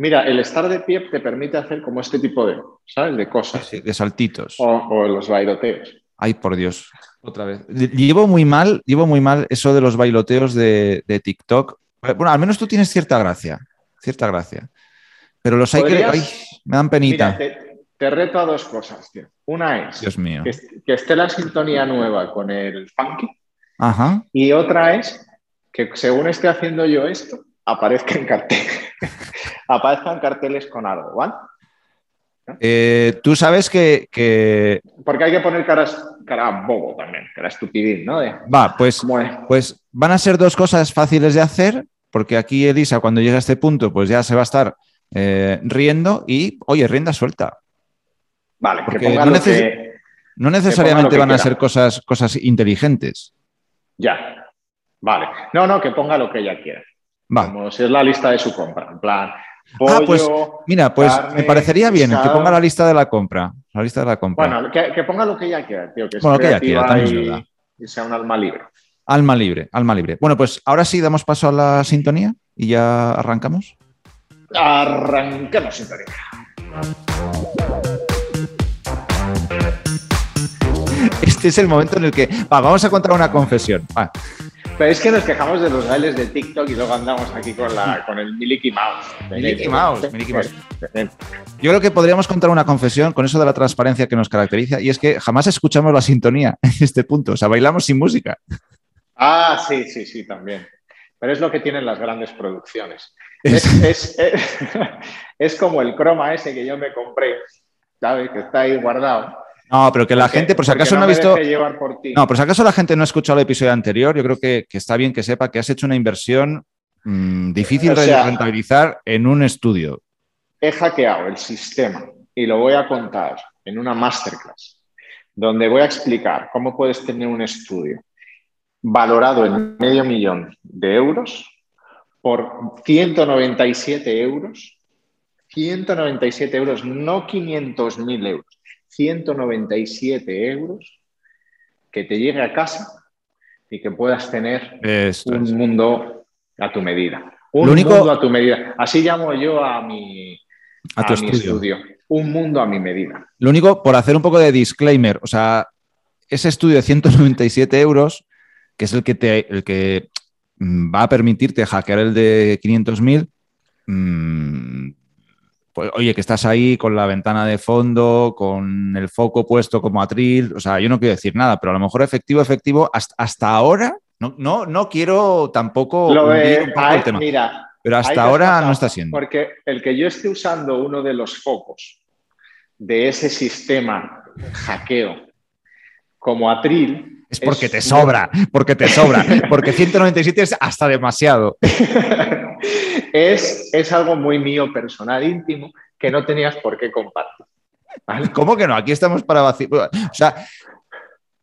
Mira, el estar de pie te permite hacer como este tipo de, ¿sabes? De cosas. Sí, de saltitos. O, o los bailoteos. Ay, por Dios. Otra vez. Llevo muy mal, llevo muy mal eso de los bailoteos de, de TikTok. Bueno, al menos tú tienes cierta gracia. Cierta gracia. Pero los hay que. Ay, me dan penita. Mira, te, te reto a dos cosas, tío. Una es Dios mío. que, que esté la sintonía nueva con el funky Ajá. y otra es que según esté haciendo yo esto, aparezca en carteles. aparezcan carteles con algo, ¿vale? Eh, tú sabes que, que- Porque hay que poner caras, cara bobo también, cara estupidín, ¿no? De, Va, pues, pues van a ser dos cosas fáciles de hacer, porque aquí Elisa, cuando llegue a este punto, pues ya se va a estar eh, riendo y, oye, rienda suelta. vale, que porque ponga no neces- que... No necesariamente que van a ser cosas, cosas inteligentes. Ya, vale. No, no, que ponga lo que ella quiera. Como si es la lista de su compra. En plan, Ah, pues, Mira, pues carne, me parecería bien que pescado. ponga la lista de la compra. La lista de la compra. Bueno, que, que ponga lo que ella quiera, tío. Que es Bueno, lo que ella quiera, también es y- verdad. y sea un alma libre. Alma libre, alma libre. Bueno, pues ahora sí damos paso a la sintonía y ya arrancamos. Arranquemos sintonía. Este es el momento en el que va, vamos a contar una confesión. Va. Pero es que nos quejamos de los bailes de TikTok y luego andamos aquí con, la, con el Mickey Mouse. Mickey Mouse, Mouse. Yo creo que podríamos contar una confesión con eso de la transparencia que nos caracteriza y es que jamás escuchamos la sintonía en este punto. O sea, bailamos sin música. Ah, sí, sí, sí, también. Pero es lo que tienen las grandes producciones. Es- Es, es, es- es como el croma ese que yo me compré, ¿sabes? Que está ahí guardado. No, pero que la Porque- gente, por si acaso no ha visto. por ti. No, por si acaso la gente no ha escuchado el episodio anterior, yo creo que, que está bien que sepa que has hecho una inversión mm, difícil O de sea- rentabilizar en un estudio. He hackeado el sistema y lo voy a contar en una masterclass donde voy a explicar cómo puedes tener un estudio valorado en medio millón de euros por 197 euros. 197 euros, no 500 mil euros. 197 euros que te llegue a casa y que puedas tener Esto es. un mundo a tu medida. Un Lo único- mundo a tu medida. Así llamo yo a mi, A tu mi estudio. Un mundo a mi medida. Lo único, por hacer un poco de disclaimer, o sea, ese estudio de 197 euros, que es el que, te, el que mm, va a permitirte hackear el de 500.000, mm, pues oye, que estás ahí con la ventana de fondo, con el foco puesto como atril, o sea, yo no quiero decir nada, pero a lo mejor efectivo, efectivo, hasta, hasta ahora, no, no, no quiero tampoco Lo hundir de- un poco ay, el tema, mira, pero hasta ahora no está siendo. Porque el que yo esté usando uno de los focos de ese sistema hackeo como atril. Es porque te sobra, porque te sobra, porque 197 es hasta demasiado. es, es algo muy mío, personal, íntimo, que no tenías por qué compartir. ¿vale? ¿Cómo que no? Aquí estamos para vacilar. O sea,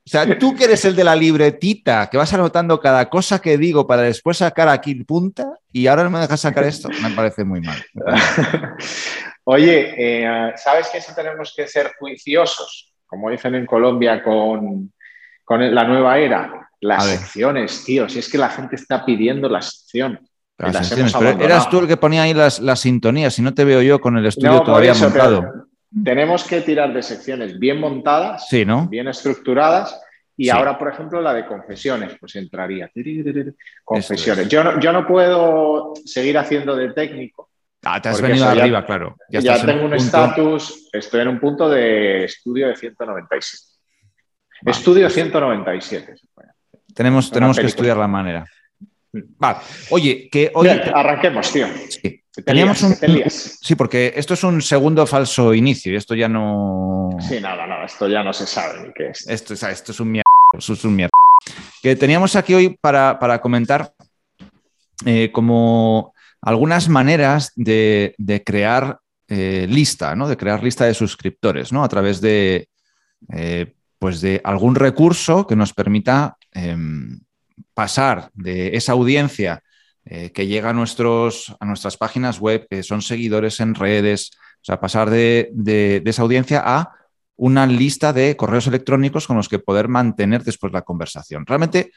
o sea, tú que eres el de la libretita, que vas anotando cada cosa que digo para después sacar aquí punta y ahora no me dejas sacar esto, me parece muy mal. Oye, eh, ¿sabes que eso tenemos que ser juiciosos? Como dicen en Colombia con, con la nueva era. Las secciones, tío. Si es que la gente está pidiendo las secciones. Las Las secciones, hemos pero eras tú el que ponía ahí las, las sintonías, si no te veo yo con el estudio No, todavía eso, montado. tenemos que tirar de secciones bien montadas, Sí, ¿no? bien estructuradas. Y Sí. ahora, por ejemplo, la de confesiones, pues entraría. Confesiones. Yo, no, yo no puedo seguir haciendo de técnico. Ah, te has venido ya- arriba, claro. Ya, tengo un estatus, estoy en un punto de estudio de 197. Va. Estudio 197. Tenemos, tenemos que estudiar la manera. Oye, que hoy Bien, arranquemos, tío. sí, teníamos un. Sí, porque esto es un segundo falso inicio y esto ya no. Sí, nada, nada, esto ya no se sabe ni qué es. Esto, o sea, esto es un mierda. Esto es un mierda. Que teníamos aquí hoy para, para comentar eh, como algunas maneras de, de crear eh, lista, ¿no? De crear lista de suscriptores, ¿no? A través de, eh, pues de algún recurso que nos permita em, pasar de esa audiencia eh, que llega a, nuestros, a nuestras páginas web, que son seguidores en redes, o sea, pasar de, de- esa audiencia a una lista de correos electrónicos con los que poder mantener después la conversación. Realmente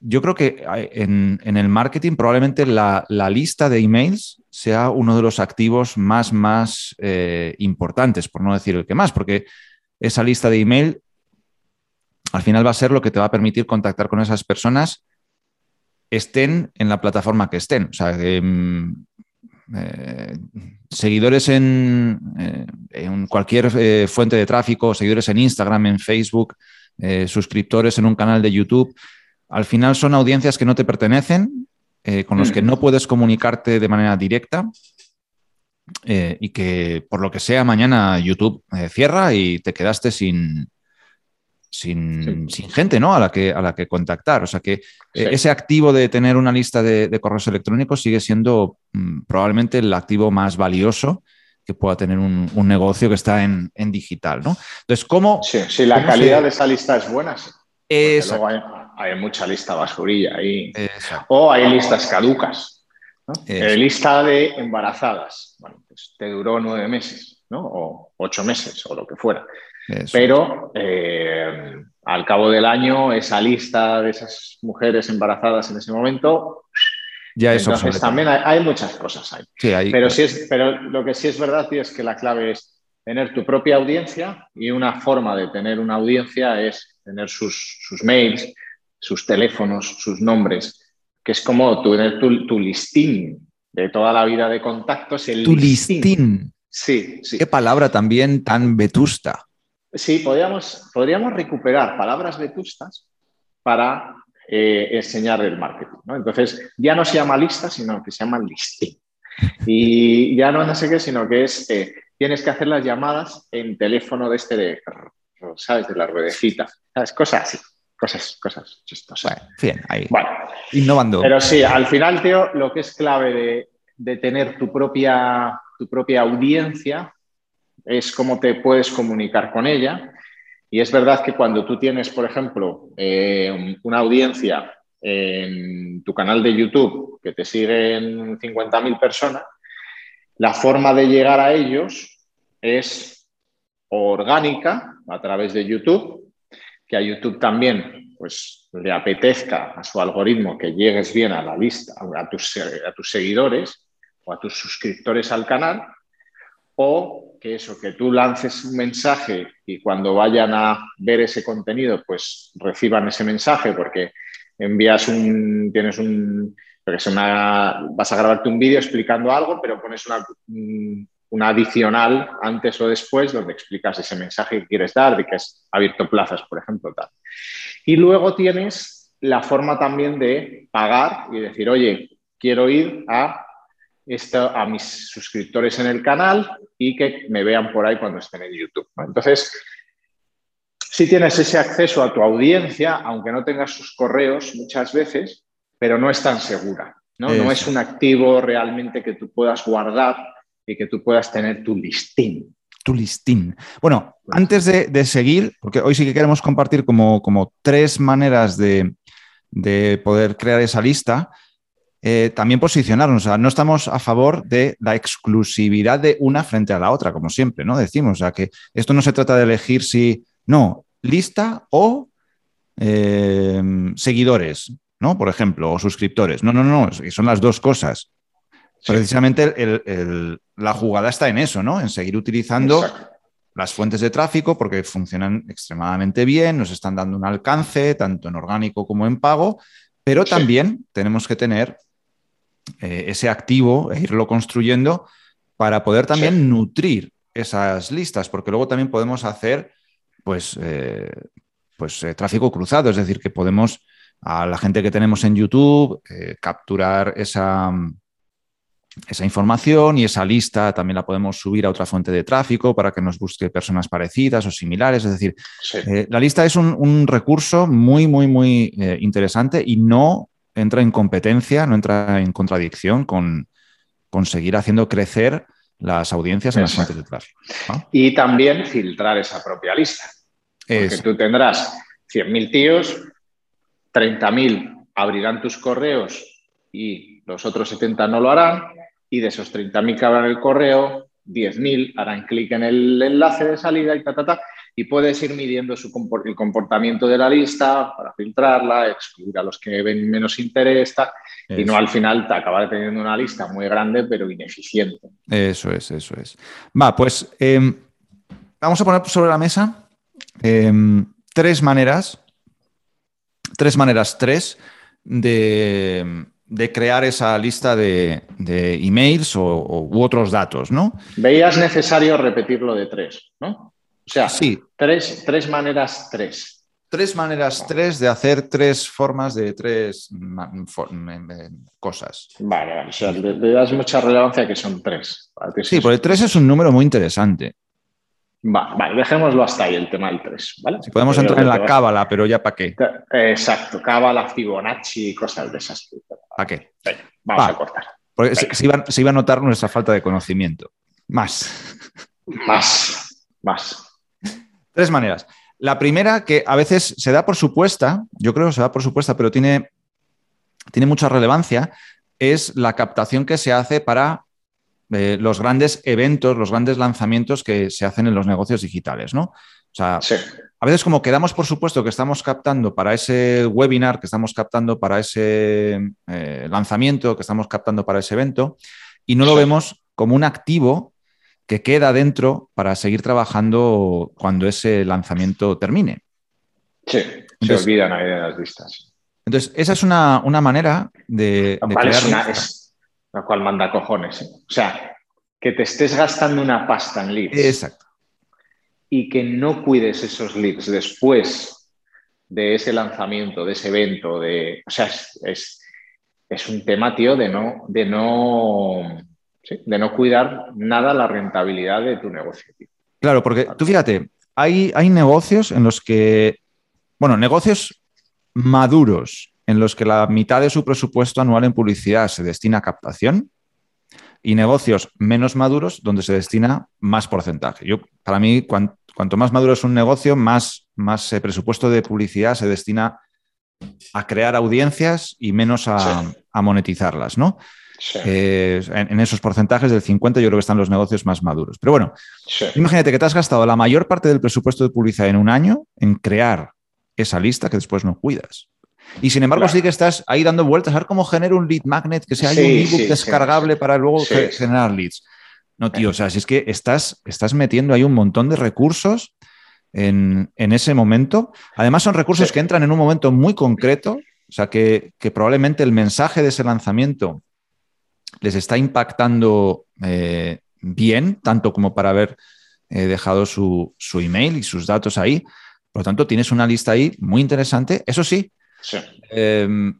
yo creo que en, el marketing probablemente la, lista de emails sea uno de los activos más, más eh, importantes, por no decir el que más, porque esa lista de email al final va a ser lo que te va a permitir contactar con esas personas estén en la plataforma que estén. O sea, mm, eh, seguidores en, eh, en cualquier fuente de tráfico, seguidores en Instagram, en Facebook, suscriptores en un canal de YouTube al final son audiencias que no te pertenecen, eh, con los que no puedes comunicarte de manera directa eh, y que por lo que sea mañana YouTube eh, cierra y te quedaste sin, sin, gente ¿no? a, la que, a la que contactar. O sea que ese activo de tener una lista de, correos electrónicos sigue siendo mm, probablemente el activo más valioso que pueda tener un, negocio que está en, digital. ¿no? Entonces, ¿cómo... si la calidad de esa lista es buena, sí hay mucha lista basurilla ahí. O hay listas caducas. Eh, lista de embarazadas. Bueno, pues te duró nueve meses, ¿no? O ocho meses, o lo que fuera. Pero eh, al cabo del año, esa lista de esas mujeres embarazadas en ese momento. Ya es Entonces también hay, muchas cosas ahí. pero, sí es, pero lo que sí es verdad tío, es que la clave es tener tu propia audiencia y una forma de tener una audiencia es tener sus, sus mails, sus teléfonos, sus nombres, que es como tener tu, tu listín de toda la vida de contactos. El tu listín. Sí, sí. Qué palabra también tan vetusta. Sí, podríamos, podríamos recuperar palabras vetustas para eh, enseñar el marketing. Entonces, ya no se llama lista, sino que se llama listín. Y ya no, no sé qué, sino que es, eh, tienes que hacer las llamadas en teléfono de este de, ¿sabes? De la ruedecita, ¿sabes? Cosas así cosas, cosas chistosas. bien, ahí. Bueno, innovando. Pero sí, al final, Teo, lo que es clave de, tener tu propia, tu propia audiencia es cómo te puedes comunicar con ella. Y es verdad que cuando tú tienes, por ejemplo, eh, una audiencia en tu canal de YouTube que te siguen 50.000 personas, la forma de llegar a ellos es orgánica a través de YouTube que a YouTube también pues, le apetezca a su algoritmo que llegues bien a la lista, a tus, a tus seguidores o a tus suscriptores al canal, o que eso, que tú lances un mensaje y cuando vayan a ver ese contenido, pues reciban ese mensaje porque envías un, tienes un, vas a grabarte un vídeo explicando algo, pero pones una, una adicional antes o después donde explicas ese mensaje que quieres dar, de que has abierto plazas, por ejemplo. Tal. Y luego tienes la forma también de pagar y decir, oye, quiero ir a, esto, a mis suscriptores en el canal y que me vean por ahí cuando estén en YouTube. Entonces, si tienes ese acceso a tu audiencia, aunque no tengas sus correos muchas veces, pero no es tan segura. ¿no? no es un activo realmente que tú puedas guardar y que tú puedas tener tu listín. Tu listín. Bueno, antes de, seguir, porque hoy sí que queremos compartir como, como tres maneras de, poder crear esa lista, eh, también posicionarnos. O sea, no estamos a favor de la exclusividad de una frente a la otra, como siempre, ¿no? Decimos, o sea, que esto no se trata de elegir si, no, lista o eh, seguidores, ¿no? Por ejemplo, o suscriptores. No, no, no, son las dos cosas. Precisamente la jugada está en eso, ¿no? En seguir utilizando las fuentes de tráfico porque funcionan extremadamente bien, nos están dando un alcance, tanto en orgánico como en pago, pero también tenemos que tener eh, ese activo e irlo construyendo para poder también nutrir esas listas, porque luego también podemos hacer pues, eh, pues eh, tráfico cruzado, es decir, que podemos a la gente que tenemos en YouTube capturar esa esa información y esa lista también la podemos subir a otra fuente de tráfico para que nos busque personas parecidas o similares. Es decir, la lista es un, recurso muy, muy, muy interesante y no entra en competencia, no entra en contradicción con, seguir haciendo crecer las audiencias en las fuentes de tráfico. Y también filtrar esa propia lista. Porque tú tendrás 100.000 tíos, 30.000 abrirán tus correos y los otros 70 no lo harán, y de esos 30.000 que abran el correo, 10.000 harán clic en el enlace de salida y ta, ta, ta. Y puedes ir midiendo su el comportamiento de la lista para filtrarla, excluir a los que ven menos interés y no al final te acaba teniendo una lista muy grande pero ineficiente. Eso es, eso es. Va, pues em, vamos a poner sobre la mesa em, tres maneras, tres maneras, tres de de crear esa lista de, emails o, u otros datos, ¿no? Veías necesario repetirlo de tres, ¿no? O sea, sí. tres, tres maneras, tres. Tres maneras, tres de hacer tres formas de tres cosas. Vale, o sea, le, das mucha relevancia que son tres. Sí, porque tres es un número muy interesante. vale, dejémoslo hasta ahí el tema del 3, ¿vale? Si podemos entrar en la cábala, pero ya para qué. Exacto, cábala, Fibonacci y cosas de esas. ¿A qué? vamos a cortar. Porque se, iba, a notar nuestra falta de conocimiento. Más. Más. Más. Tres maneras. La primera, que a veces se da por supuesta, yo creo que se da por supuesta, pero tiene, tiene mucha relevancia, es la captación que se hace para eh, los grandes eventos, los grandes lanzamientos que se hacen en los negocios digitales, ¿no? O sea, a veces como quedamos por supuesto que estamos captando para ese webinar, que estamos captando para ese eh, lanzamiento, que estamos captando para ese evento, y no lo vemos como un activo que queda dentro para seguir trabajando cuando ese lanzamiento termine. Sí, se olvidan ahí de las listas. Entonces, esa es una, manera de, crear... Es la cual manda cojones. ¿eh? O sea, que te estés gastando una pasta en leads. Exacto y que no cuides esos leads después de ese lanzamiento, de ese evento, de, o sea, es, un tema, tío, de no, de no, de no cuidar nada la rentabilidad de tu negocio. Claro, porque tú fíjate, hay, hay negocios en los que, bueno, negocios maduros en los que la mitad de su presupuesto anual en publicidad se destina a captación y negocios menos maduros donde se destina más porcentaje. Yo, para mí, cuanto más maduro es un negocio, más, más eh, presupuesto de publicidad se destina a crear audiencias y menos a, monetizarlas, ¿no? Eh, en, esos porcentajes del 50 yo creo que están los negocios más maduros. Pero bueno, imagínate que te has gastado la mayor parte del presupuesto de publicidad en un año en crear esa lista que después no cuidas. Y sin embargo, sí que estás ahí dando vueltas a ver cómo genero un lead magnet, que sea un ebook descargable para luego generar leads. No, tío, o sea, si es que estás, estás metiendo ahí un montón de recursos en, ese momento. Además, son recursos que entran en un momento muy concreto, o sea, que, probablemente el mensaje de ese lanzamiento les está impactando eh, bien, tanto como para haber eh, dejado su, su, email y sus datos ahí. Por lo tanto, tienes una lista ahí muy interesante. Eso sí, Em,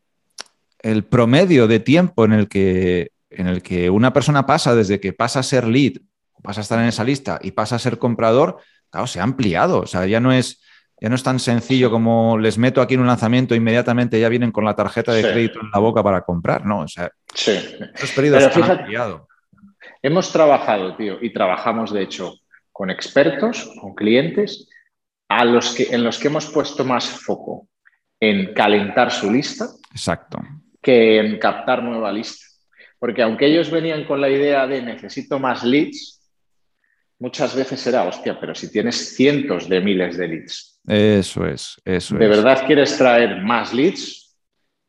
el promedio de tiempo en el, que, en el que una persona pasa desde que pasa a ser lead, pasa a estar en esa lista y pasa a ser comprador, claro, se ha ampliado. O sea, ya no es, ya no es tan sencillo como les meto aquí en un lanzamiento, inmediatamente ya vienen con la tarjeta de crédito en la boca para comprar, ¿no? O sea, sí. ampliado. Hemos trabajado, tío, y trabajamos de hecho con expertos, con clientes, a los que, en los que hemos puesto más foco en calentar su lista Exacto. que en captar nueva lista. Porque aunque ellos venían con la idea de necesito más leads, muchas veces era, hostia, pero si tienes cientos de miles de leads. Eso es, eso ¿De verdad quieres traer más leads?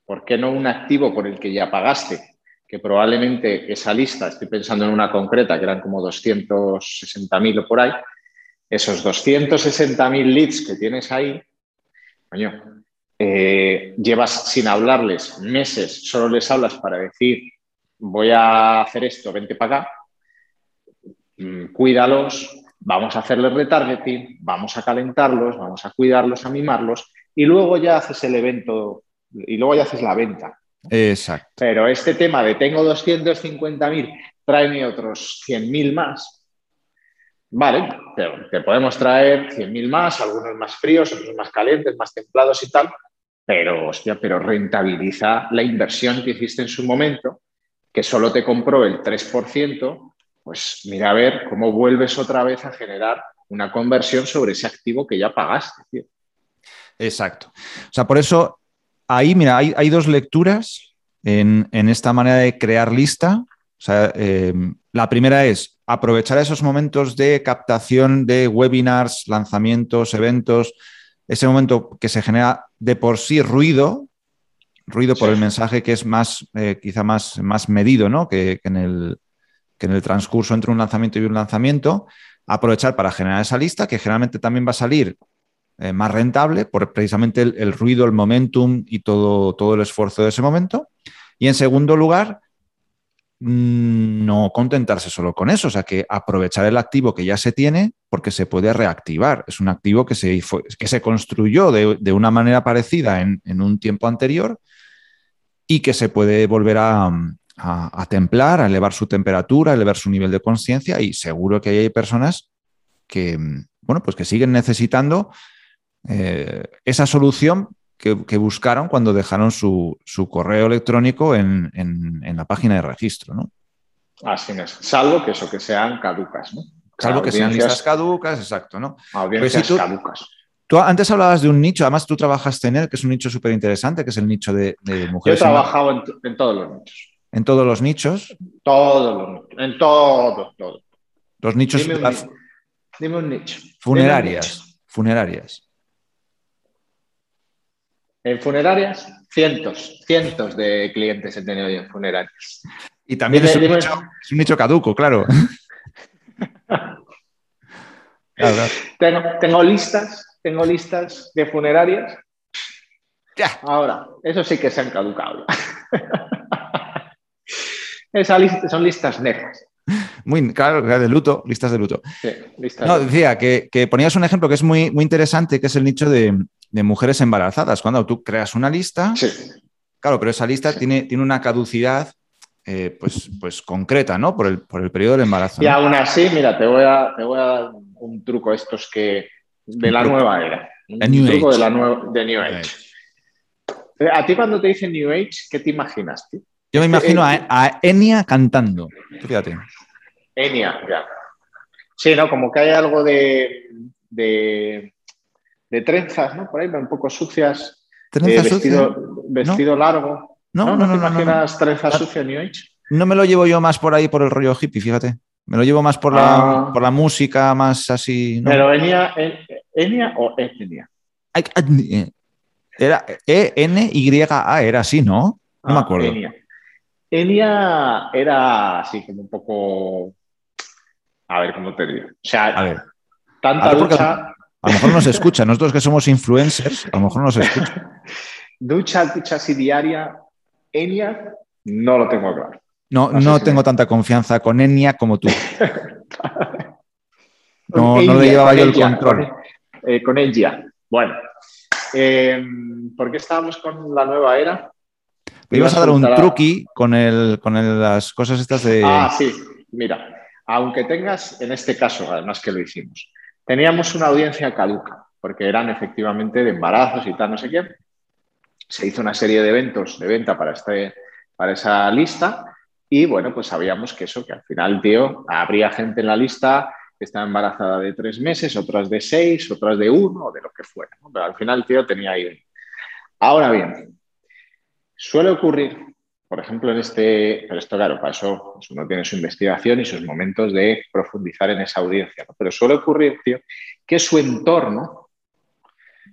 ¿Por qué no un activo por el que ya pagaste? Que probablemente esa lista, estoy pensando en una concreta, que eran como 260.000 o por ahí, esos 260.000 leads que tienes ahí, coño, eh, llevas sin hablarles meses, solo les hablas para decir, voy a hacer esto, vente para acá, cuídalos, vamos a hacerles retargeting, vamos a calentarlos, vamos a cuidarlos, a mimarlos, y luego ya haces el evento y luego ya haces la venta. Exacto. Pero este tema de tengo 250.000, tráeme otros 100.000 más. Vale, te podemos traer 100.000 más, algunos más fríos, otros más calientes, más templados y tal, pero, hostia, pero rentabiliza la inversión que hiciste en su momento, que solo te compró el 3%, pues mira a ver cómo vuelves otra vez a generar una conversión sobre ese activo que ya pagaste. Exacto. O sea, por eso ahí, mira, hay, dos lecturas en, esta manera de crear lista. O sea, eh, la primera es aprovechar esos momentos de captación de webinars, lanzamientos, eventos, ese momento que se genera de por sí ruido, ruido por el mensaje que es más, eh, quizá más, más medido, ¿no? Que, en el, en el transcurso entre un lanzamiento y un lanzamiento, aprovechar para generar esa lista, que generalmente también va a salir eh, más rentable por precisamente el, ruido, el momentum y todo, todo el esfuerzo de ese momento. Y en segundo lugar, mm, no contentarse solo con eso, o sea, que aprovechar el activo que ya se tiene porque se puede reactivar. Es un activo que se, que se construyó de, una manera parecida en, un tiempo anterior y que se puede volver a, templar, a elevar su temperatura, a elevar su nivel de conciencia y seguro que hay personas que, bueno, pues que siguen necesitando eh, esa solución que, buscaron cuando dejaron su, correo electrónico en, la página de registro, ¿no? Así es, salvo que eso, que sean caducas, ¿no? Salvo que sean listas caducas, exacto, ¿no? Audiencias tú, caducas. Tú antes hablabas de un nicho, además tú trabajajas en él, que es un nicho súper interesante, que es el nicho de, mujeres. Yo he trabajado en, todos los nichos. ¿En todos los nichos? Todos los nichos, en todos, todos. Los nichos. Dime un, nicho. Dime un nicho. Funerarias. Funerarias. En funerarias, cientos, cientos de clientes he tenido yo en funerarias. Y también es, un nicho, caduco, claro. Tengo, listas, tengo listas de funerarias. Ya. Ahora, eso sí que se han caducado. Esa son listas negras. Muy claro, de luto, listas de luto. no, decía que, ponías un ejemplo que es muy, muy interesante, que es el nicho de, mujeres embarazadas. Cuando tú creas una lista, sí. claro, pero esa lista tiene, tiene una caducidad eh, pues, pues concreta, ¿no? Por el, por el periodo del embarazo. Y aún así, mira, te voy a, te voy a dar un truco estos que de la nueva era. Un truco de la nueva de New Age. Eh, a ti cuando te dicen New Age, ¿qué te imaginas? Yo me imagino a, a Enya cantando. Fíjate. Enya, ya. Sí, ¿no? Como que hay algo de, de, trenzas, ¿no? Por ahí, un poco sucias. ¿Trenzas eh, vestido, vestido largo. No, no, no. ¿No, te imaginas trenzas sucias New Age? No me lo llevo yo más por ahí por el rollo hippie, fíjate. Me lo llevo más por, la, ah. por la música, más así. Pero Enya, Enya o Etnia. Era E-N-Y-A, era así, ¿no? No me ah, acuerdo. Enya era así como un poco a ver, ¿cómo te digo? O sea, a ver. tanta ducha. A lo mejor nos escucha, nosotros que somos influencers, a lo mejor nos escucha. ducha, ducha así diaria, Enya, no lo tengo claro. No, no, tengo tanta confianza con Enya como tú. no, no le llevaba yo el control. Eh, con, Enya. Bueno, eh, ¿por qué estábamos con la nueva era? Me ibas a dar un truqui con, el, con las cosas estas de. Ah, sí, mira aunque tengas, en este caso, además que lo hicimos, teníamos una audiencia caduca, porque eran efectivamente de embarazos y tal, no sé qué. Se hizo una serie de eventos de venta para, este, para esa lista y bueno, pues sabíamos que eso, que al final, tío, habría gente en la lista que estaba embarazada de tres meses, otras de seis, otras de uno, o de lo que fuera. Pero al final, tío, tenía ahí. Ahora bien, suele ocurrir por ejemplo, en este, pero esto claro, para eso pues, uno tiene su investigación y sus momentos de profundizar en esa audiencia, pero suele ocurrir, tío, que su entorno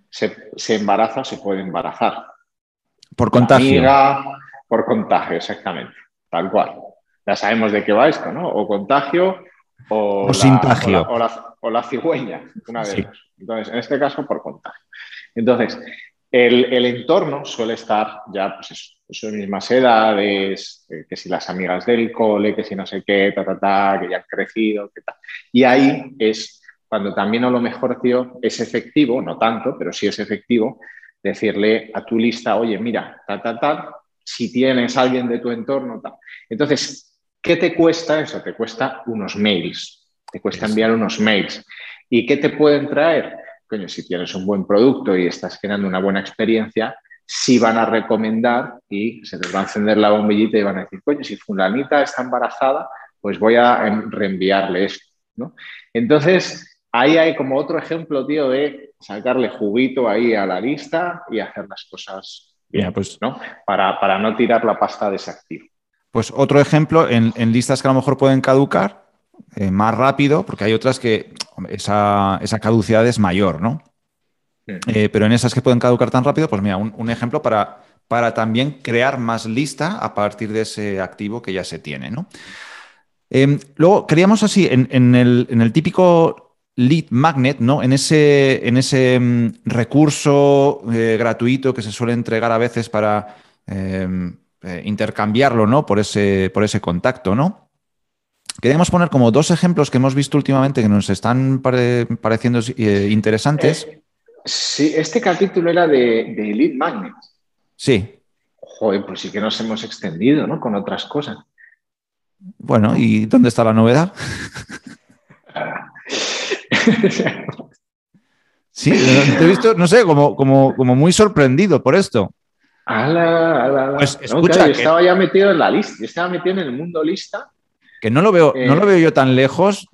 se, se embaraza, se puede embarazar. Por contagio. por contagio, exactamente, tal cual. Ya sabemos de qué va esto, ¿no? O contagio o, o. O la, o, la, cigüeña, una de sí. Entonces, en este caso, por contagio. Entonces, el, entorno suele estar ya, pues eso, sus mismas edades, eh, que si las amigas del cole, que si no sé qué, ta, ta, ta, que ya han crecido, que tal. Y ahí es cuando también a lo mejor, tío, es efectivo, no tanto, pero sí es efectivo, decirle a tu lista, oye, mira, tal, tal, tal, si tienes alguien de tu entorno, tal. Entonces, ¿qué te cuesta eso? Te cuesta unos mails, te cuesta enviar unos mails. ¿Y qué te pueden traer? Coño, si tienes un buen producto y estás generando una buena experiencia, sí van a recomendar y se les va a encender la bombillita y van a decir, coño, si fulanita está embarazada, pues voy a reenviarle esto, ¿no? Entonces, ahí hay como otro ejemplo, tío, de sacarle juguito ahí a la lista y hacer las cosas bien, pues, ¿no? Para, para, no tirar la pasta de ese activo. Pues otro ejemplo en, en listas que a lo mejor pueden caducar, eh, más rápido, porque hay otras que esa, esa caducidad es mayor, ¿no? Eh, pero en esas que pueden caducar tan rápido, pues mira, un, ejemplo para, para, también crear más lista a partir de ese activo que ya se tiene, ¿no? Em, luego, queríamos así, en, el, típico lead magnet, ¿no? En ese, en ese mm, recurso eh, gratuito que se suele entregar a veces para em, intercambiarlo, ¿no? Por ese, por ese contacto, ¿no? Queríamos poner como dos ejemplos que hemos visto últimamente que nos están pareciendo eh, interesantes. Eh, sí, este capítulo era de, de Lead Magnet. Sí. Joder, pues sí que nos hemos extendido, ¿no? Con otras cosas. Bueno, ¿y dónde está la novedad? sí, te he visto, no sé, como, como, como muy sorprendido por esto. Pues escucha, estaba ya metido en la lista, estaba metido en el mundo lista que no lo veo, no lo eh, veo yo tan lejos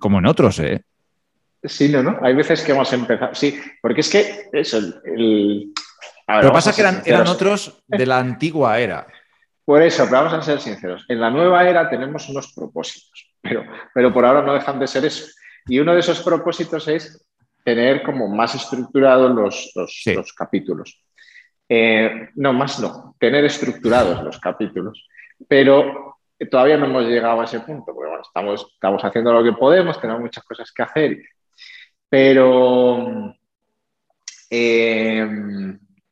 como en otros, ¿eh? Sí, no, ¿no? Hay veces que hemos empezado. Sí, porque es que eso, el. pero pasa que eran, eran otros de la antigua era. Por eso, pero vamos a ser sinceros. En la nueva era tenemos unos propósitos, pero, pero por ahora no dejan de ser eso. Y uno de esos propósitos es tener como más estructurados los, los, capítulos. Eh, no, más no, tener estructurados los capítulos. Pero todavía no hemos llegado a ese punto, porque bueno, estamos, estamos haciendo lo que podemos, tenemos muchas cosas que hacer, pero eh,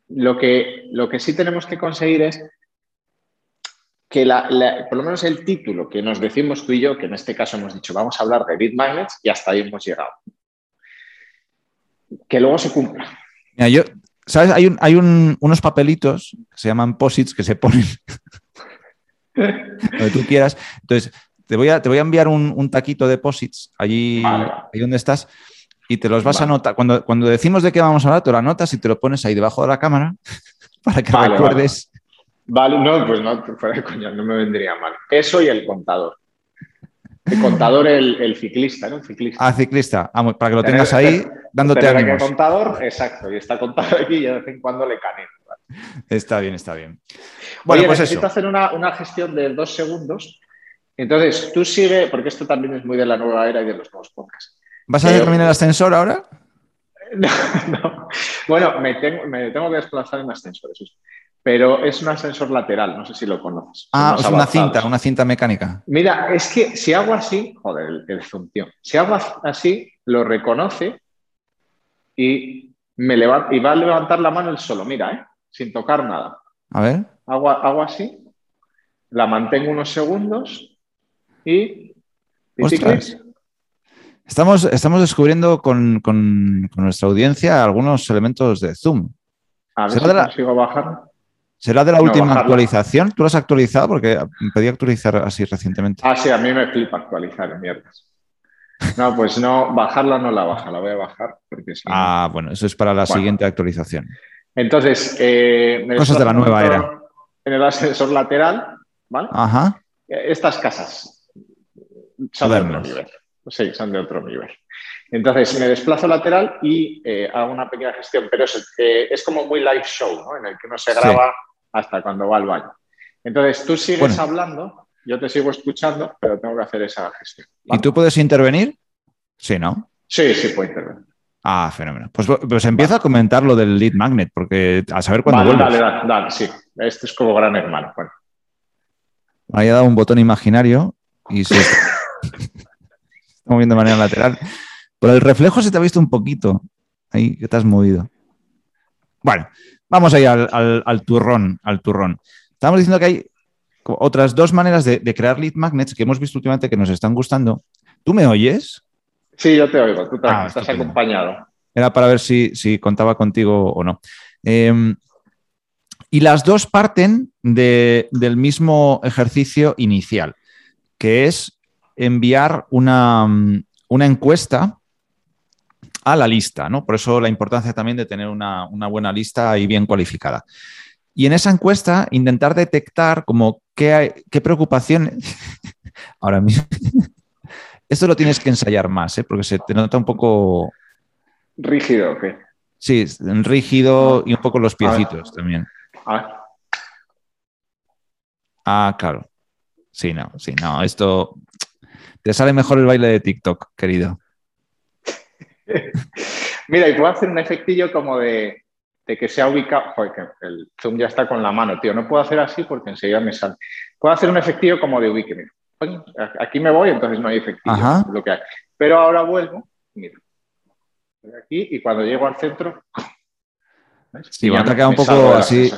lo, que, lo que sí tenemos que conseguir es que por lo menos el título que nos decimos tú y yo, que en este caso hemos dicho, vamos a hablar de Bit Magnets y hasta ahí hemos llegado. Que luego se cumpla. ¿sabes? Hay, hay unos papelitos que se llaman posits que se ponen donde tú quieras. Entonces, te voy a, te voy a enviar un, taquito de posits allí, ahí donde estás y te los vas a anotar. Cuando, cuando decimos de qué vamos a hablar, te lo anotas y te lo pones ahí debajo de la cámara para que recuerdes. Vale. no, pues no, fuera de coña, no me vendría mal. Eso y el contador. El contador, el, ciclista, ¿no? ciclista. Ah, ciclista. Ah, para que lo tengas ahí dándote ánimos. El contador, exacto. Y está contado aquí y de vez en cuando le caneo. Está bien, está bien. Bueno, pues necesito hacer una, gestión de dos segundos. Entonces, tú sigue, porque esto también es muy de la nueva era y de los nuevos podcasts. ¿Vas a hacer también el ascensor ahora? No, no. Bueno, me tengo, me tengo que desplazar en ascensor, eso Pero es un ascensor lateral, no sé si lo conoces. Ah, es una cinta, una cinta mecánica. Mira, es que si hago así, joder, el, función. Si hago así, lo reconoce y, me levanta, y va a levantar la mano el solo. Mira, ¿eh? Sin tocar nada. A ver. Hago, así, la mantengo unos segundos y... Estamos, estamos descubriendo con, nuestra audiencia algunos elementos de Zoom. A ver ¿Será si de la, consigo bajar. ¿Será de la última actualización? ¿Tú lo has actualizado? Porque pedí actualizar así recientemente. Ah, sí, a mí me flipa actualizar, mierdas. No, pues no, bajarla no la baja, la voy a bajar. Porque ah, bueno, eso es para la siguiente actualización. Entonces, eh, cosas de la nueva era. En el ascensor lateral, ¿vale? Ajá. Estas casas son de otro nivel. Sí, son de otro nivel. Entonces me desplazo lateral y eh, hago una pequeña gestión, pero es, eh, es, como muy live show, ¿no? En el que uno se graba hasta cuando va al baño. Entonces tú sigues hablando, yo te sigo escuchando, pero tengo que hacer esa gestión. ¿Y tú puedes intervenir? Sí, ¿no? Sí, sí puedo intervenir. Ah, fenómeno. Pues, pues empieza a comentar lo del lead magnet, porque a saber cuándo vale, Dale, dale, dale, sí. Este es como gran hermano. Bueno. Ahí ha dado un botón imaginario y se está moviendo de manera lateral. Por el reflejo se te ha visto un poquito. Ahí que te has movido. Bueno, vamos ahí al, al, turrón, al turrón. Estamos diciendo que hay otras dos maneras de, de crear lead magnets que hemos visto últimamente que nos están gustando. ¿Tú me oyes? Sí, yo te oigo, tú ah, estás acompañado. Era para ver si, contaba contigo o no. Em, y las dos parten del mismo ejercicio inicial, que es enviar una, una, encuesta a la lista, ¿no? Por eso la importancia también de tener una, buena lista y bien cualificada. Y en esa encuesta intentar detectar como qué, qué preocupaciones, ahora mismo, esto lo tienes que ensayar más, ¿eh? porque se te nota un poco... Rígido, ¿qué? Sí, rígido y un poco los piecitos también. Ah, claro. Sí, no, sí, no. Esto. Te sale mejor el baile de TikTok, querido. Mira, y puedo hacer un efectillo como de, que se ha ubicado. Joder, el zoom ya está con la mano, tío. No puedo hacer así porque enseguida me sale. Puedo hacer un efectillo como de ubique. Mira. Aquí me voy, entonces no hay. Lo que hay. Pero ahora vuelvo. Mira. Aquí y cuando llego al centro. Sí, va a un poco así,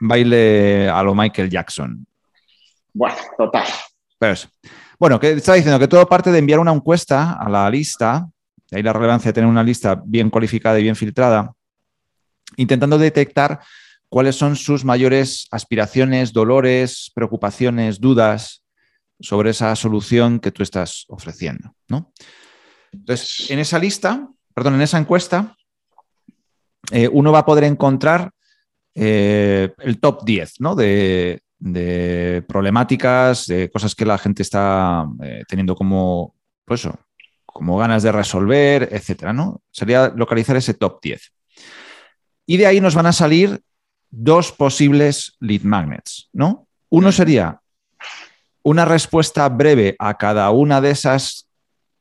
baile a lo Michael Jackson. Bueno, total. Pero eso. Bueno, que estaba diciendo que todo parte de enviar una encuesta a la lista, de ahí la relevancia de tener una lista bien cualificada y bien filtrada, intentando detectar cuáles son sus mayores aspiraciones, dolores, preocupaciones, dudas sobre esa solución que tú estás ofreciendo. ¿no? Entonces, en esa lista, perdón, en esa encuesta, eh, uno va a poder encontrar eh, el top 10 ¿no? de, de problemáticas, de cosas que la gente está eh, teniendo como, pues como ganas de resolver, etcétera, ¿no? Sería localizar ese top 10. Y de ahí nos van a salir dos posibles lead magnets, ¿no? Uno sería una respuesta breve a cada una de esas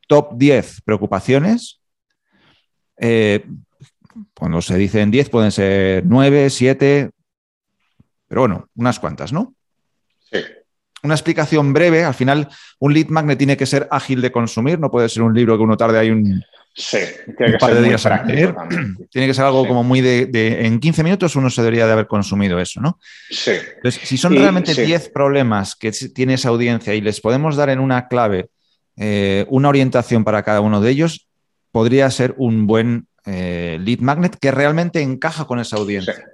top 10 preocupaciones. Eh, cuando se dicen 10 pueden ser 9, 7, pero bueno, unas cuantas, ¿no? Sí. Una explicación breve. Al final, un lead magnet tiene que ser ágil de consumir, no puede ser un libro que uno tarde ahí un, sí, tiene que días leer. Tiene que ser algo como muy de, En 15 minutos uno se debería de haber consumido eso, ¿no? Sí. Entonces, si son realmente 10 problemas que tiene esa audiencia y les podemos dar en una clave eh, una orientación para cada uno de ellos, podría ser un buen eh, lead magnet que realmente encaja con esa audiencia.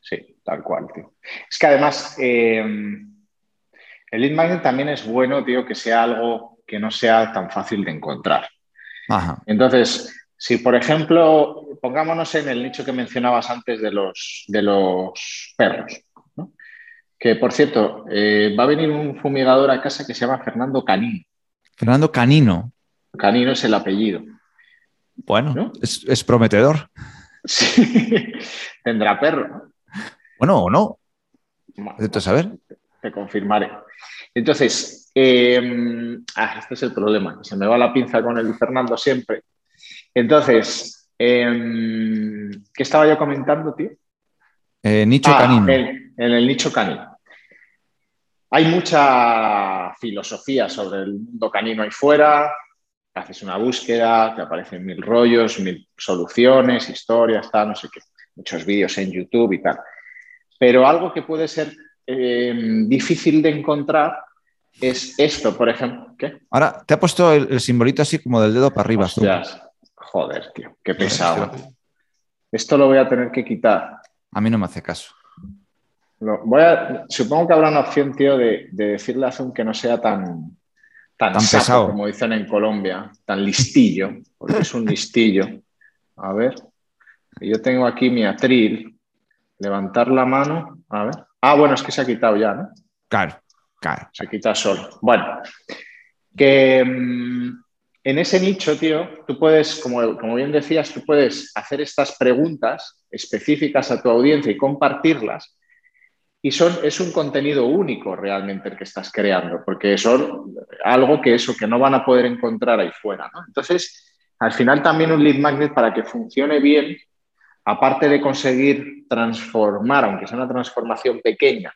Sí, tal cual, tío. Es que además, eh, el lead magnet también es bueno, tío, que sea algo que no sea tan fácil de encontrar. Entonces, si por ejemplo, pongámonos en el nicho que mencionabas antes de los, de los perros, que por cierto, eh, va a venir un fumigador a casa que se llama Fernando Canino. Fernando Canino. Canino es el apellido. Bueno, es, prometedor. Sí, tendrá perro. Bueno, o no. Entonces, a ver. Te confirmaré. Entonces, em, ah, este es el problema. Se me va la pinza con el Fernando siempre. Entonces, em, ¿qué estaba yo comentando, tío? Eh, nicho ah, canino. En, el nicho canino. Hay mucha filosofía sobre el mundo canino ahí fuera. Haces una búsqueda, te aparecen mil rollos, mil soluciones, historias, tal, no sé qué. Muchos vídeos en YouTube y tal. Pero algo que puede ser eh, difícil de encontrar es esto, por ejemplo. ¿Qué? Ahora, te ha puesto el, simbolito así como del dedo para arriba. joder, tío, qué pesado. Esto lo voy a tener que quitar. A mí no me hace caso. voy a, supongo que habrá una opción, tío, de, decirle a Zoom que no sea tan, tan, pesado, como dicen en Colombia, tan listillo, porque es un listillo. A ver, yo tengo aquí mi atril, levantar la mano, a ver. Ah, bueno, es que se ha quitado ya, ¿no? Claro, claro. Se quita solo. Bueno, que mm, en ese nicho, tío, tú puedes, como, como bien decías, tú puedes hacer estas preguntas específicas a tu audiencia y compartirlas. Y son, es un contenido único realmente el que estás creando, porque son algo que eso, que no van a poder encontrar ahí fuera. Entonces, al final también un lead magnet para que funcione bien aparte de conseguir transformar, aunque sea una transformación pequeña,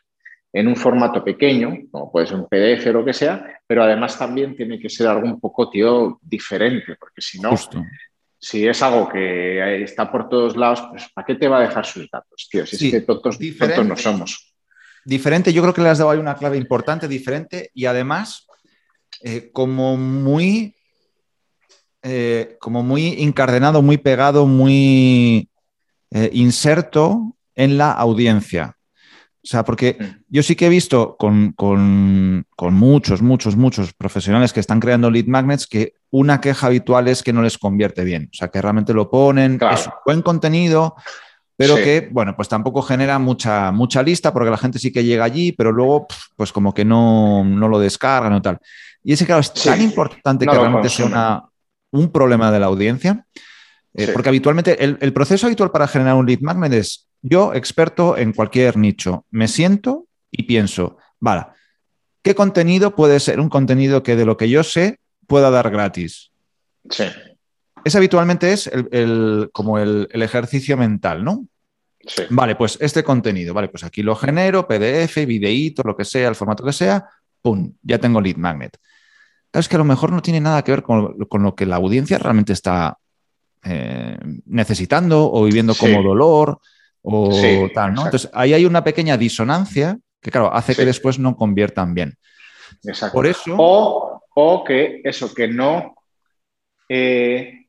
en un formato pequeño, como puede ser un PDF o lo que sea, pero además también tiene que ser algo un poco, tío, diferente, porque si no, si es algo que está por todos lados, pues ¿para qué te va a dejar sus datos, tío? Si es que tontos, no somos. Diferente, yo creo que le has dado ahí una clave importante, diferente, y además, eh, como muy... Eh, como muy encardenado, muy pegado, muy eh, inserto en la audiencia. O sea, porque mm. yo sí que he visto con, muchos, muchos, muchos profesionales que están creando lead magnets que una queja habitual es que no les convierte bien. O sea, que realmente lo ponen, es buen contenido, pero que, bueno, pues tampoco genera mucha, mucha lista porque la gente sí que llega allí, pero luego, pues como que no, lo descargan o tal. Y ese, claro, es tan importante que realmente sea un problema de la audiencia eh, porque habitualmente el, proceso habitual para generar un lead magnet es yo, experto en cualquier nicho, me siento y pienso, vale, ¿Qué contenido puede ser un contenido que de lo que yo sé pueda dar gratis? Sí. Ese habitualmente es el, como el, ejercicio mental, ¿no? Sí. Vale, pues este contenido, vale, pues aquí lo genero, PDF, videíto, lo que sea, el formato que sea, ¡pum! Ya tengo lead magnet. es que a lo mejor no tiene nada que ver con, lo que la audiencia realmente está eh, necesitando o viviendo como dolor o tal, ¿no? Entonces ahí hay una pequeña disonancia que, claro, hace que después no conviertan bien. Exacto. Por eso. O, que eso, que no. Eh,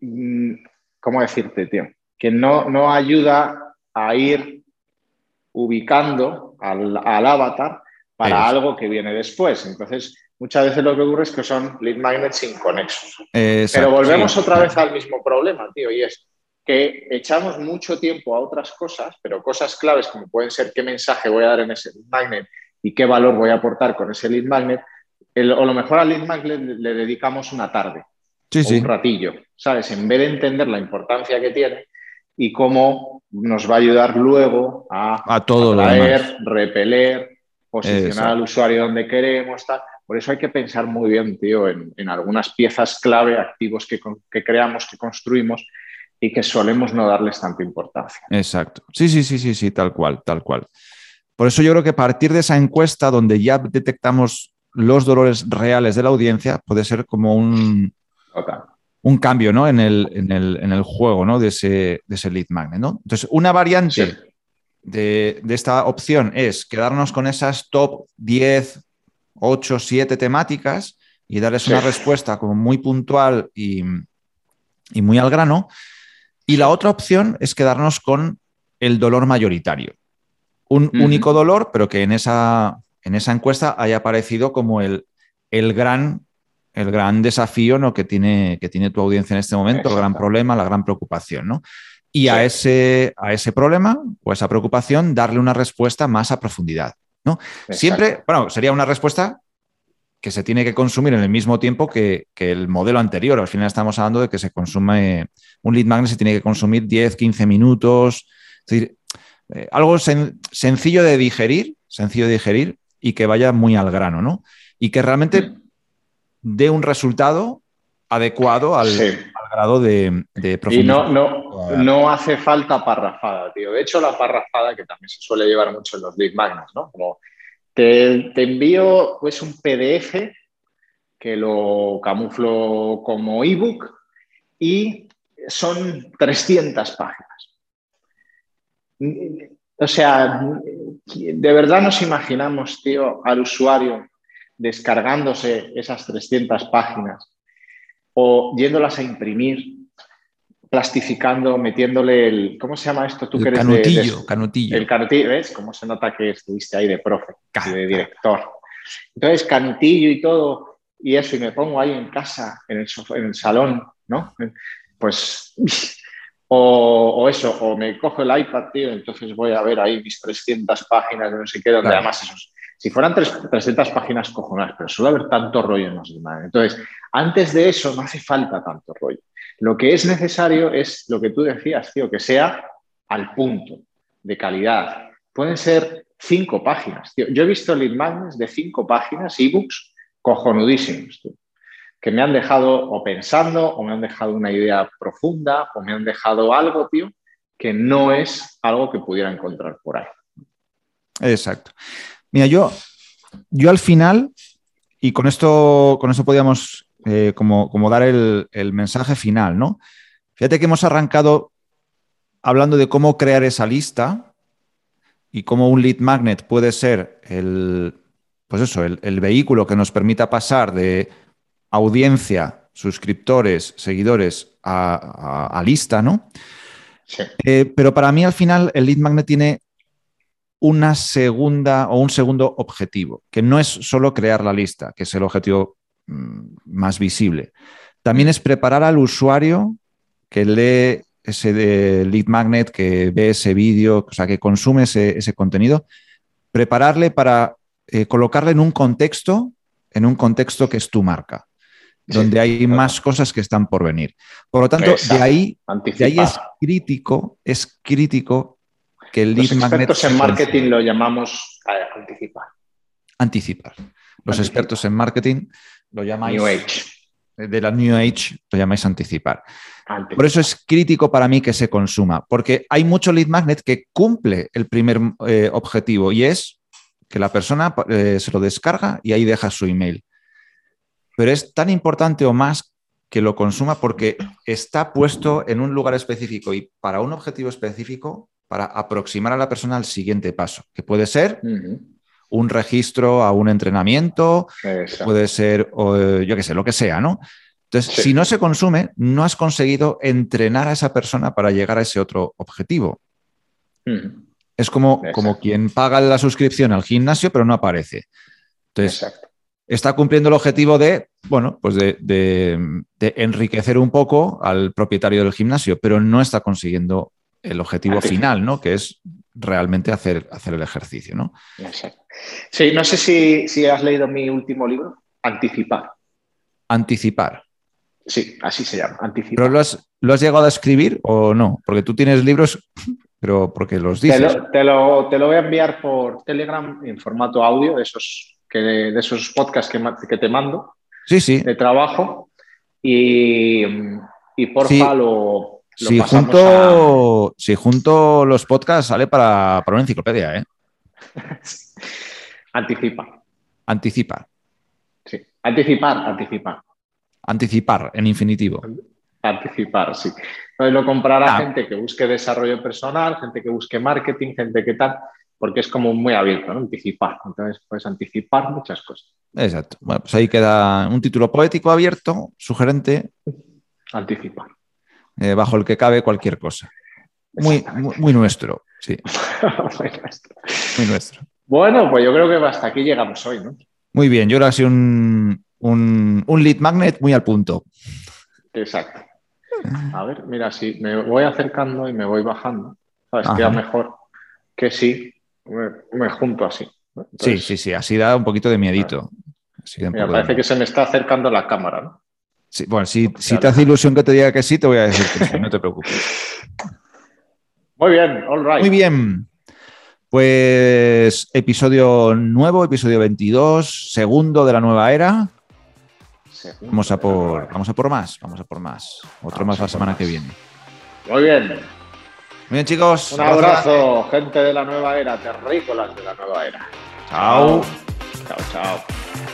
mm, ¿Cómo decirte, tío? Que no, no ayuda a ir ubicando al, avatar para algo que viene después. Entonces, muchas veces lo que ocurre es que son lead magnets inconexos. Pero volvemos otra vez al mismo problema, tío, y es que echamos mucho tiempo a otras cosas, pero cosas claves como pueden ser qué mensaje voy a dar en ese lead magnet y qué valor voy a aportar con ese lead magnet, o lo mejor al lead magnet le, dedicamos una tarde, un ratillo, ¿sabes? En vez de entender la importancia que tiene y cómo nos va a ayudar luego a, a todo atraer, repeler, posicionar al usuario donde queremos, tal. Por eso hay que pensar muy bien, tío, en, algunas piezas clave, activos que, que creamos, que construimos, y que solemos no darles tanta importancia. Exacto. Sí, sí, sí, sí, sí, tal cual, tal cual. Por eso yo creo que a partir de esa encuesta donde ya detectamos los dolores reales de la audiencia, puede ser como un, un cambio ¿no? en, el, en, el, juego ¿no? de, ese, de ese lead magnet. ¿no? Entonces, una variante de, esta opción es quedarnos con esas top 10, 8, 7 temáticas y darles una respuesta como muy puntual y, y muy al grano. Y la otra opción es quedarnos con el dolor mayoritario. Un único dolor, pero que en esa, en esa encuesta haya aparecido como el, el, gran, el gran desafío ¿no? que, tiene, que tiene tu audiencia en este momento, el gran problema, la gran preocupación. ¿no? Y a, ese, a ese problema o esa preocupación darle una respuesta más a profundidad. ¿no? Siempre, bueno, sería una respuesta que se tiene que consumir en el mismo tiempo que, el modelo anterior. Al final estamos hablando de que se consume un lead magnet, se tiene que consumir 10, 15 minutos. Es decir, eh, algo sencillo de digerir, sencillo de digerir y que vaya muy al grano, ¿no? Y que realmente dé un resultado adecuado al, grado de, de profundidad. Y no, no, no hace falta parrafada, tío. De hecho, la parrafada, que también se suele llevar mucho en los lead magnets, ¿no? Como te, envío pues, un PDF que lo camuflo como ebook y son 300 páginas. O sea, de verdad nos imaginamos, tío, al usuario descargándose esas 300 páginas o yéndolas a imprimir plastificando, metiéndole el. ¿Cómo se llama esto? Tú el canutillo, canutillo. El canutillo, ¿ves? ¿Cómo se nota que estuviste ahí de profe, de director? Entonces, canutillo y todo, y eso, y me pongo ahí en casa, en el, en el salón, ¿no? Pues. O, eso, o me cojo el iPad, tío, entonces voy a ver ahí mis 300 páginas de no sé qué, donde además esos. Si fueran 300 páginas cojonadas, pero suele haber tanto rollo en los demás. Entonces, antes de eso no hace falta tanto rollo. Lo que es necesario es lo que tú decías, tío, que sea al punto, de calidad. Pueden ser cinco páginas, tío. Yo he visto lead magnets de cinco páginas, ebooks, cojonudísimos, tío, que me han dejado o pensando, o me han dejado una idea profunda, o me han dejado algo, tío, que no es algo que pudiera encontrar por ahí. Exacto. Mira, yo, yo al final, y con esto, con esto podíamos eh, como, como, dar el, mensaje final, ¿no? Fíjate que hemos arrancado hablando de cómo crear esa lista y cómo un lead magnet puede ser el, pues eso, el, vehículo que nos permita pasar de audiencia, suscriptores, seguidores a, lista, ¿no? Eh, pero para mí al final el lead magnet tiene una segunda o un segundo objetivo, que no es solo crear la lista, que es el objetivo Mm, más visible. También es preparar al usuario que lee ese lead magnet, que ve ese vídeo, o sea, que consume ese, contenido, prepararle para eh, colocarle en un contexto, en un contexto que es tu marca, donde hay más cosas que están por venir. Por lo tanto, de ahí, ahí, es crítico, es crítico que el lead Los magnet. en marketing lo llamamos anticipar. anticipar. Los expertos en marketing lo llamáis... New Age. De la New Age lo llamáis anticipar. Por eso es crítico para mí que se consuma, porque hay mucho lead magnet que cumple el primer eh, objetivo y es que la persona eh, se lo descarga y ahí deja su email. Pero es tan importante o más que lo consuma porque está puesto en un lugar específico y para un objetivo específico para aproximar a la persona al siguiente paso, que puede ser un registro a un entrenamiento, puede ser, yo qué sé, lo que sea, ¿no? Entonces, si no se consume, no has conseguido entrenar a esa persona para llegar a ese otro objetivo. Es como, como quien paga la suscripción al gimnasio, pero no aparece. Entonces, está cumpliendo el objetivo de, bueno, pues de, enriquecer un poco al propietario del gimnasio, pero no está consiguiendo el objetivo final, ¿no? Que es realmente hacer, hacer el ejercicio, ¿no? Exacto. Sí, no sé si, si has leído mi último libro, Anticipar. Anticipar. Sí, así se llama, anticipar. ¿Pero lo has, llegado a escribir o no? Porque tú tienes libros, pero porque los dices. Te lo, te lo, voy a enviar por Telegram en formato audio, de esos, que, de esos podcasts que, que te mando. Sí, sí. De trabajo. Y, y porfa lo, si, junto, si junto los podcasts sale para, para una enciclopedia, ¿eh? Anticipa. Anticipa. Sí. Anticipar, anticipar. Anticipar en infinitivo. Anticipar, sí. Entonces lo comprará ah. gente que busque desarrollo personal, gente que busque marketing, gente que tal, porque es como muy abierto, ¿no? Anticipar. Entonces puedes anticipar muchas cosas. Exacto. Bueno, pues ahí queda un título poético abierto, sugerente. Anticipar. Eh, bajo el que cabe cualquier cosa. Muy, muy, nuestro, sí. muy nuestro. Bueno, pues yo creo que hasta aquí llegamos hoy, ¿no? Muy bien, yo ahora sí un, un, lead magnet muy al punto. Exacto. A ver, mira, si me voy acercando y me voy bajando, ¿sabes? Queda mejor que si me, junto así. sí, sí, sí, así da un poquito de miedito. mira, parece que se me está acercando la cámara, ¿no? Sí, bueno, si, si, te hace ilusión que te diga que sí, te voy a decir que sí, no te preocupes. Muy bien, all right. Muy bien. Pues episodio nuevo, episodio 22, segundo de la nueva era. Vamos a por, vamos a por más, vamos a por más. Otro más la semana que viene. Muy bien. Muy bien, chicos. Un abrazo, gente de la nueva era, terrícolas de la nueva era. Chao. Chao, chao.